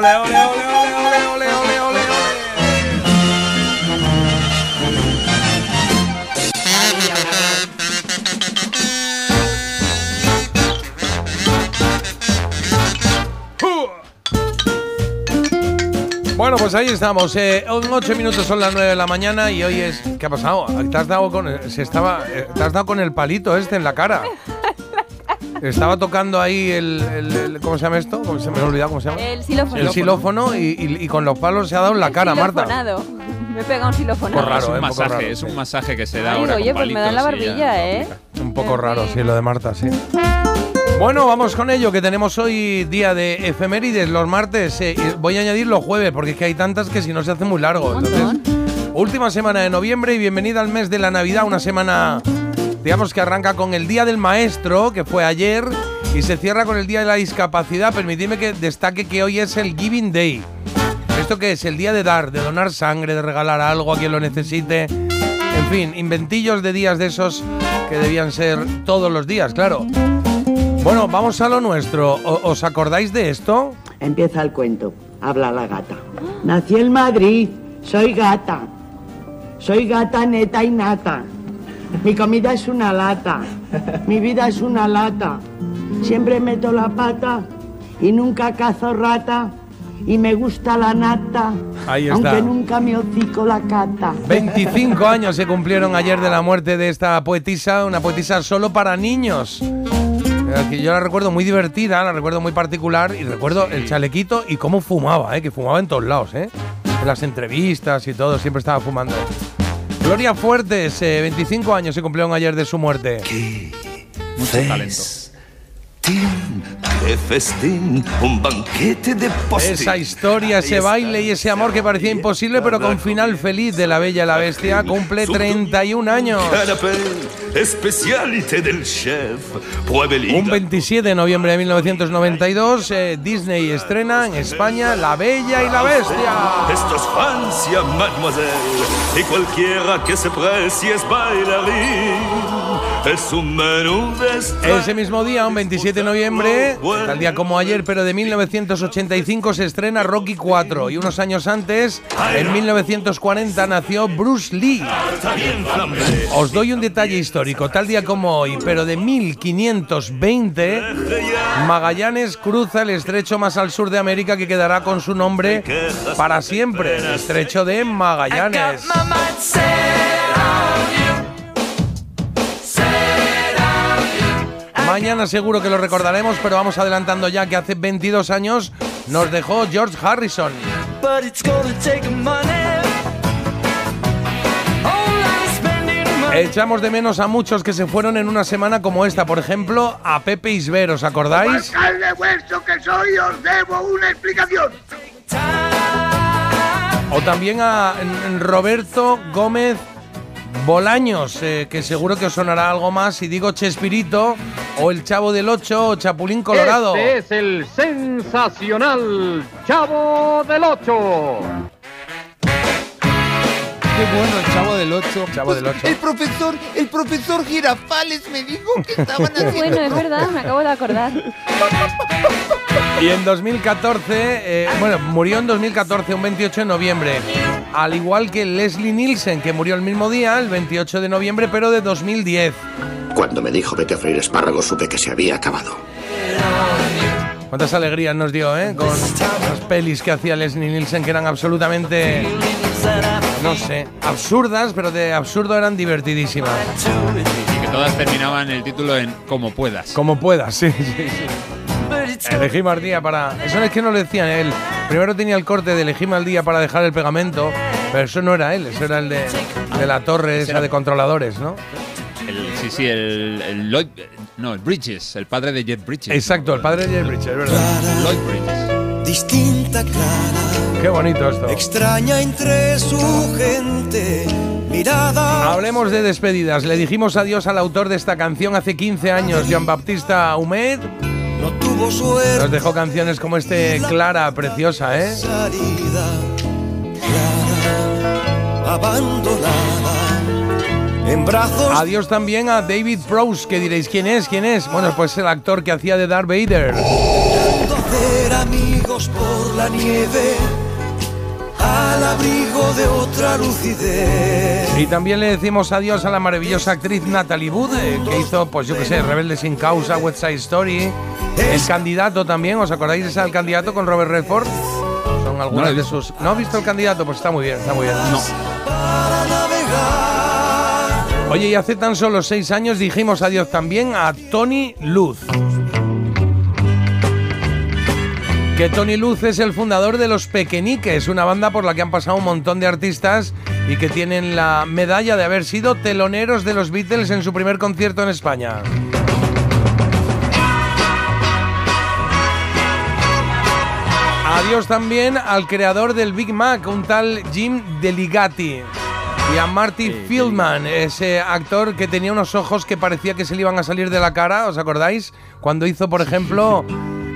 ole, ole, ole, ole, ole, ole, Bueno, pues ahí estamos. Eh, en ocho minutos son las nueve de la mañana y hoy es. ¿Qué ha pasado? Te has dado con, se estaba, eh, te has dado con el palito este en la cara. Estaba tocando ahí el, ¿Cómo se llama esto? Se me ha olvidado cómo se llama. El xilófono. El xilófono y, con los palos se ha dado en la cara, Marta. Me he pegado un xilófono. Poco raro, es un eh, masaje, raro, es un sí. masaje que se da Ay, ahora oye, con pues me da en la barbilla, ¿eh? Un poco raro, sí, lo de Marta, sí. Bueno, vamos con ello, que tenemos hoy día de efemérides, los martes. eh, y voy a añadir los jueves, porque es que hay tantas que si no se hace muy largo. Entonces, última semana de noviembre y bienvenida al mes de la Navidad, una semana, digamos que arranca con el Día del Maestro, que fue ayer, y se cierra con el Día de la Discapacidad. Permitidme que destaque que hoy es el Giving Day. ¿Esto qué es? El día de dar, de donar sangre, de regalar algo a quien lo necesite. En fin, inventillos de días de esos que debían ser todos los días, claro. Bueno, vamos a lo nuestro. ¿Os acordáis de esto? Empieza el cuento. Habla la gata. Nací en Madrid. Soy gata. Soy gata neta y nata. Mi comida es una lata. Mi vida es una lata. Siempre meto la pata y nunca cazo rata. Y me gusta la nata. Ahí está. Aunque nunca me hocico la cata. 25 años se cumplieron ayer de la muerte de esta poetisa, una poetisa solo para niños. Eh, que yo la recuerdo muy divertida, la recuerdo muy particular y recuerdo el chalequito y cómo fumaba, eh, que fumaba en todos lados, eh. En las entrevistas y todo, siempre estaba fumando. Gloria Fuertes, eh, 25 años se cumplieron ayer de su muerte. Mucho talento. ¡Qué festín! Un banquete de postín. Esa historia, ese baile y ese amor que parecía imposible, pero con final feliz de la Bella y la Bestia, cumple 31 años. Especialité del chef. Un hígado. 27 de noviembre de 1992, eh, Disney estrena en España La Bella y la Bestia. Esto es Francia, mademoiselle. Y cualquiera que se precie es bailarín. Es un menú de. Ese mismo día, un 27 de noviembre, tal día como ayer, pero de 1985, se estrena Rocky 4. Y unos años antes, en 1940, nació Bruce Lee. Os doy un detalle histórico. Tal día como hoy, pero de 1520, Magallanes cruza el estrecho más al sur de América que quedará con su nombre para siempre. El estrecho de Magallanes. Mañana seguro que lo recordaremos, pero vamos adelantando ya que hace 22 años nos dejó George Harrison. Echamos de menos a muchos que se fueron en una semana como esta, por ejemplo, a Pepe Isber, ¿os acordáis? alcalde vuestro que soy, os debo una explicación. O también a Roberto Gómez Bolaños, eh, que seguro que os sonará algo más si digo Chespirito, o el Chavo del Ocho, o Chapulín Colorado. Este es el sensacional Chavo del Ocho. Qué bueno el chavo del 8. Chavo del Ocho. El profesor, el profesor Girafales me dijo que estaban Qué haciendo. bueno, es verdad, me acabo de acordar. Y en 2014, eh, bueno, murió en 2014, un 28 de noviembre. Al igual que Leslie Nielsen, que murió el mismo día, el 28 de noviembre, pero de 2010. Cuando me dijo vete a freír espárragos supe que se había acabado. Cuántas alegrías nos dio, ¿eh? Con las pelis que hacía Leslie Nielsen, que eran absolutamente, no sé, absurdas, pero de absurdo eran divertidísimas. Y que todas terminaban el título en Como puedas. Como puedas, sí, sí, sí. Elegí mal día para. Eso es que no lo decían él. Primero tenía el corte de elegí mal día para dejar el pegamento, pero eso no era él, eso era el de, de la torre esa de controladores, ¿no? Sí, sí, el, el Lloyd. No, el Bridges, el padre de Jet Bridges. Exacto, el padre de Jeff Bridges, es verdad. Lloyd Bridges. distinta, clara, Qué bonito esto. extraña entre su gente, mirada. Hablemos de despedidas. Le dijimos adiós al autor de esta canción hace 15 años, Jean Baptista Humed. No tuvo suerte. Nos dejó canciones como este Clara, preciosa, ¿eh? Salida, clara, abandonada, en brazos. Adiós también a David Prowse, que diréis, ¿quién es? ¿Quién es? Bueno, pues el actor que hacía de Darth Vader. de acera amigos por la nieve al abrigo de otra lucidez. Y también le decimos adiós a la maravillosa actriz Natalie Wood, eh, que hizo, pues yo qué sé, Rebelde sin causa, West Side Story. El candidato también, ¿os acordáis de ese El candidato con Robert Redford? Son No algunas he de visto. sus. ¿No has visto el candidato? Pues está muy bien, está muy bien. Para navegar. Oye, y hace tan solo seis años dijimos adiós también a Tony Luz. Que Tony Luz es el fundador de Los Pequeñiques, una banda por la que han pasado un montón de artistas y que tienen la medalla de haber sido teloneros de los Beatles en su primer concierto en España. Adiós también al creador del Big Mac, un tal Jim Deligati. Y a Marty Fieldman, ese actor que tenía unos ojos que parecía que se le iban a salir de la cara, ¿os acordáis? Cuando hizo, por ejemplo,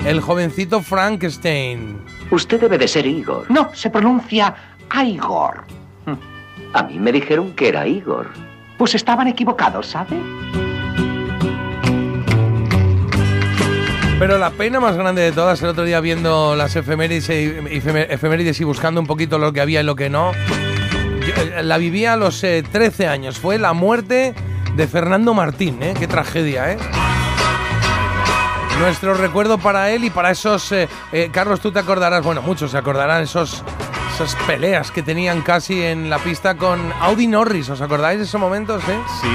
el jovencito Frankenstein. Usted debe de ser Igor. No, se pronuncia Igor. A mí me dijeron que era Igor. Pues estaban equivocados, ¿sabe? Pero la pena más grande de todas, el otro día viendo las efemérides y, efemérides y buscando un poquito lo que había y lo que no, eh, la viví a los eh, 13 años. Fue la muerte de Fernando Martín, ¿eh? Qué tragedia, ¿eh? Nuestro recuerdo para él y para esos... eh, eh, Carlos, tú te acordarás, bueno, muchos se acordarán, esos, esas peleas que tenían casi en la pista con Audi Norris, ¿os acordáis de esos momentos, eh? Sí.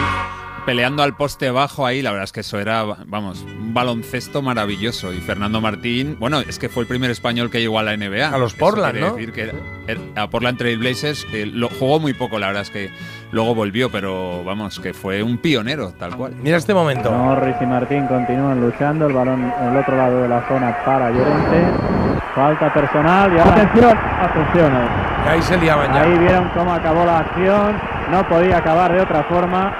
Peleando al poste bajo ahí, la verdad es que eso era, vamos, un baloncesto maravilloso. Y Fernando Martín, bueno, es que fue el primer español que llegó a la NBA. A los Portland, ¿no? decir que era- era- a Portland Trail Blazers eh, lo, jugó muy poco, la verdad es que luego volvió, pero vamos, que fue un pionero, tal cual. Mira este momento. Norris y Martín continúan luchando, el balón en el otro lado de la zona para Llorente. Falta personal y ahora atención, atención. Ahí se liaban ya. Ahí vieron cómo acabó la acción, no podía acabar de otra forma.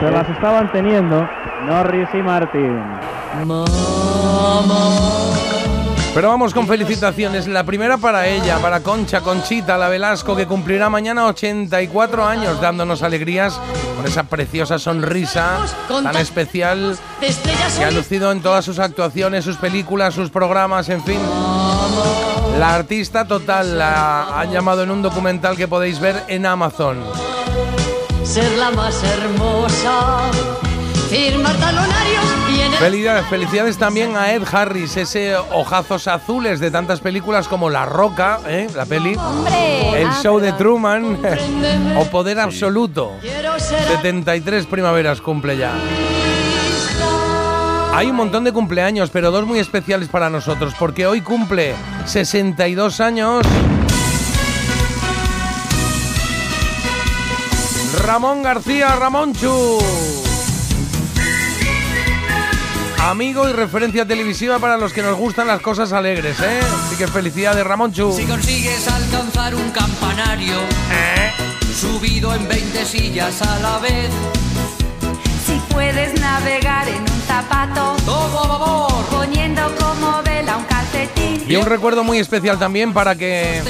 Se las estaban teniendo Norris y Martín. Pero vamos con felicitaciones. La primera para ella, para Concha, Conchita, la Velasco, que cumplirá mañana 84 años, dándonos alegrías con esa preciosa sonrisa tan especial que ha lucido en todas sus actuaciones, sus películas, sus programas, en fin. La artista total la han llamado en un documental que podéis ver en Amazon. Ser la más hermosa, firmar talonarios y en el Felicidades, felicidades también a Ed Harris, ese ojazos azules de tantas películas como La Roca, ¿eh? la peli, ¡Hombre! El Ah, Show de perdón. Truman o Poder Absoluto. 73 primaveras cumple ya. Hay un montón de cumpleaños, pero dos muy especiales para nosotros, porque hoy cumple 62 años. Ramón García Ramonchu. Amigo y referencia televisiva para los que nos gustan las cosas alegres, ¿eh? Así que felicidades, Ramonchu. Si consigues alcanzar un campanario subido en 20 sillas a la vez, Si puedes navegar en un zapato, todo a favor. poniendo como. Y un recuerdo muy especial también para que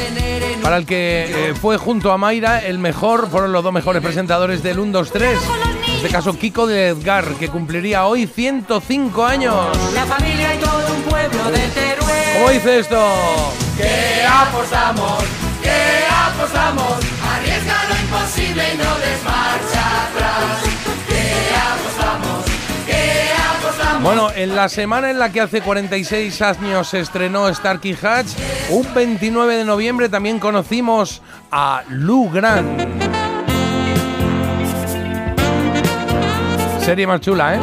para el que eh, fue junto a Mayra el mejor, fueron los dos mejores presentadores del 1, 2, 3. En este caso Kiko de Edgar, que cumpliría hoy 105 años. La familia y todo un pueblo de Teruel. ¿Cómo dice esto? Que apostamos, que apostamos, arriesga lo imposible y no des Bueno, en la semana en la que hace 46 años se estrenó Starkey Hatch, un 29 de noviembre también conocimos a Lou Grant. Serie más chula, ¿eh?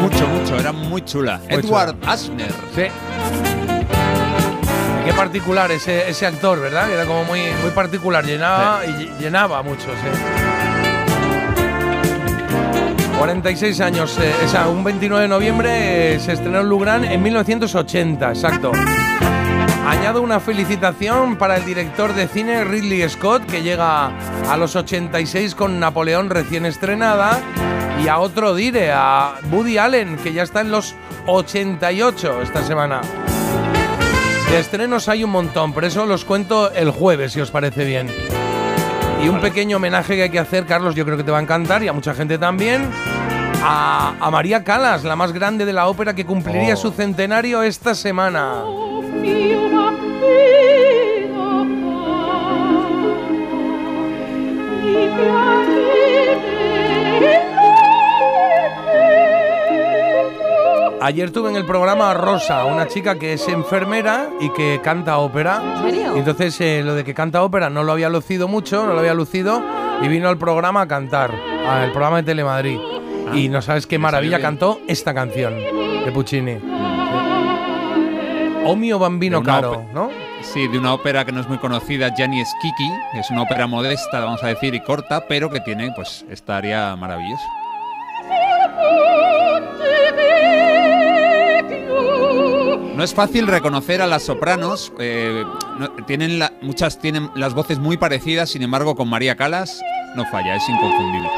Mucho, mucho, era muy chula. Muy Edward chula. Asner. Sí. Qué particular ese, ese actor, ¿verdad? Era como muy, muy particular, llenaba y ll- llenaba mucho, sí. 46 años, eh, esa, un 29 de noviembre eh, se estrenó Lugran en 1980, exacto. Añado una felicitación para el director de cine Ridley Scott, que llega a los 86 con Napoleón recién estrenada, y a otro dire, a Woody Allen, que ya está en los 88 esta semana. De estrenos hay un montón, por eso los cuento el jueves, si os parece bien. Y un pequeño homenaje que hay que hacer, Carlos, yo creo que te va a encantar y a mucha gente también. a, a María Calas, la más grande de la ópera que cumpliría Oh. su centenario esta semana. Ayer tuve en el programa a Rosa, una chica que es enfermera y que canta ópera. ¿En serio? Y entonces eh, lo de que canta ópera no lo había lucido mucho, no lo había lucido y vino al programa a cantar, al programa de Telemadrid. y no sabes qué maravilla cantó esta canción de Puccini. O mio bambino caro, ¿no? Sí, de una ópera que no es muy conocida, Gianni Schicchi, que es una ópera modesta, vamos a decir, y corta, pero que tiene pues esta área maravillosa. No es fácil reconocer a las sopranos, eh, tienen muchas tienen las voces muy parecidas, sin embargo con María Calas no falla, es inconfundible.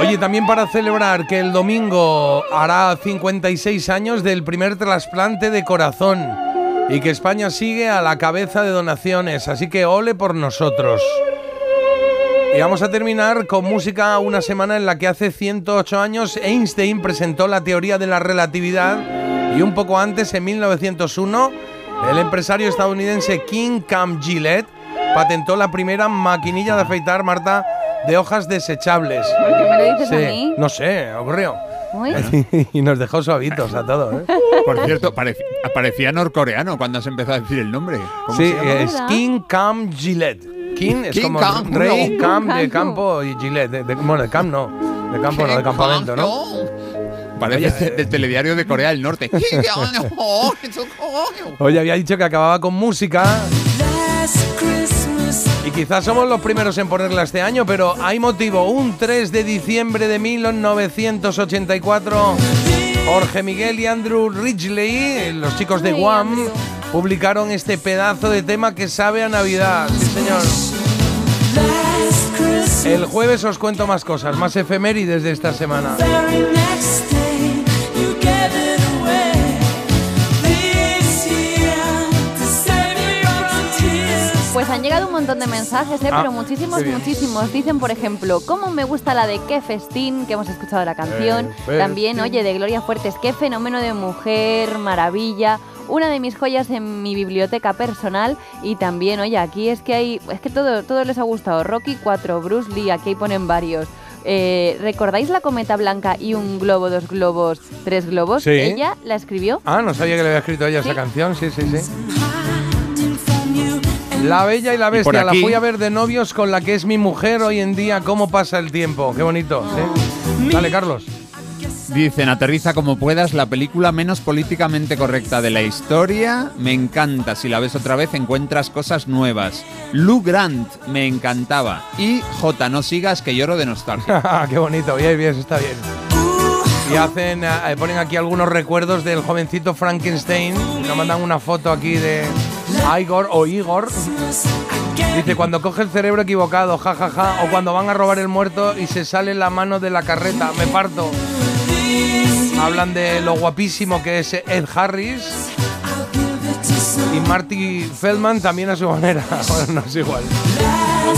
Oye, también para celebrar que el domingo hará 56 años del primer trasplante de corazón y que España sigue a la cabeza de donaciones, así que ole por nosotros. Y vamos a terminar con música una semana en la que hace 108 años Einstein presentó la teoría de la relatividad y un poco antes, en 1901, el empresario estadounidense King Cam Gillette patentó la primera maquinilla de afeitar, Marta, de hojas desechables. ¿Por qué me lo dices a Sí, mí? No sé, ocurrió. Y nos dejó suavitos a todos. ¿eh? Por cierto, parecía norcoreano cuando has empezado a decir el nombre. ¿Cómo Sí, se llama? es King Cam Gillette. King es King como Cam, rey, no. Cam de Cam, campo y Gillette. De, de- bueno, de camp no. De campo no, de campamento, ¿no? Parece del telediario de Corea del Norte. Oye, había dicho que acababa con música. Y quizás somos los primeros en ponerla este año, pero hay motivo. Un 3 de diciembre de 1984, Jorge Miguel y Andrew Ridgely, los chicos de Guam, publicaron este pedazo de tema que sabe a Navidad. Sí, señor. El jueves os cuento más cosas, más efemérides de esta semana. Pues han llegado un montón de mensajes, ¿eh? Ah, pero muchísimos, muchísimos. Dicen, por ejemplo, ¿cómo me gusta la de Qué Festín? Que hemos escuchado la canción. Eh, festín. También, oye, de Gloria Fuertes, qué fenómeno de mujer, maravilla. Una de mis joyas en mi biblioteca personal. Y también, oye, aquí es que hay. Es que todo, todo les ha gustado. Rocky 4, Bruce Lee, aquí ponen varios. Eh, ¿Recordáis la cometa blanca y un globo, dos globos, tres globos? Sí. Ella la escribió. Ah, no sabía que le había escrito ella esa canción. Sí, sí, sí. La Bella y la Y Bestia, la fui a ver de novios con la que es mi mujer hoy en día. ¿Cómo pasa el tiempo? Qué bonito. ¿sí? Dale, Carlos. Dicen, aterriza como puedas, la película menos políticamente correcta de la historia. Me encanta, si la ves otra vez encuentras cosas nuevas. Lou Grant, me encantaba. Y J, no sigas que lloro de nostalgia. Qué bonito. Bien, bien, está bien. Y hacen, eh, ponen aquí algunos recuerdos del jovencito Frankenstein. Nos mandan una foto aquí de Igor o Igor. Dice, cuando coge el cerebro equivocado, jajaja, o cuando van a robar el muerto y se sale la mano de la carreta, me parto. Hablan de lo guapísimo que es Ed Harris. Y Marty Feldman también a su manera. Bueno, no es igual.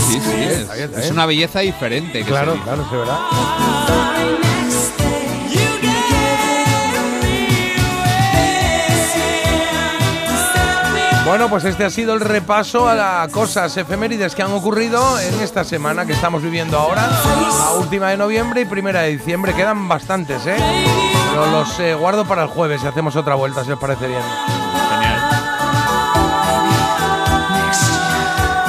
Sí, sí, es, es una belleza diferente. que Claro, se claro, sí, ¿verdad? Bueno, pues este ha sido el repaso a las cosas efemérides que han ocurrido en esta semana que estamos viviendo ahora, la última de noviembre y primera de diciembre. Quedan bastantes, ¿eh? Pero los eh, guardo para el jueves y hacemos otra vuelta, si os parece bien.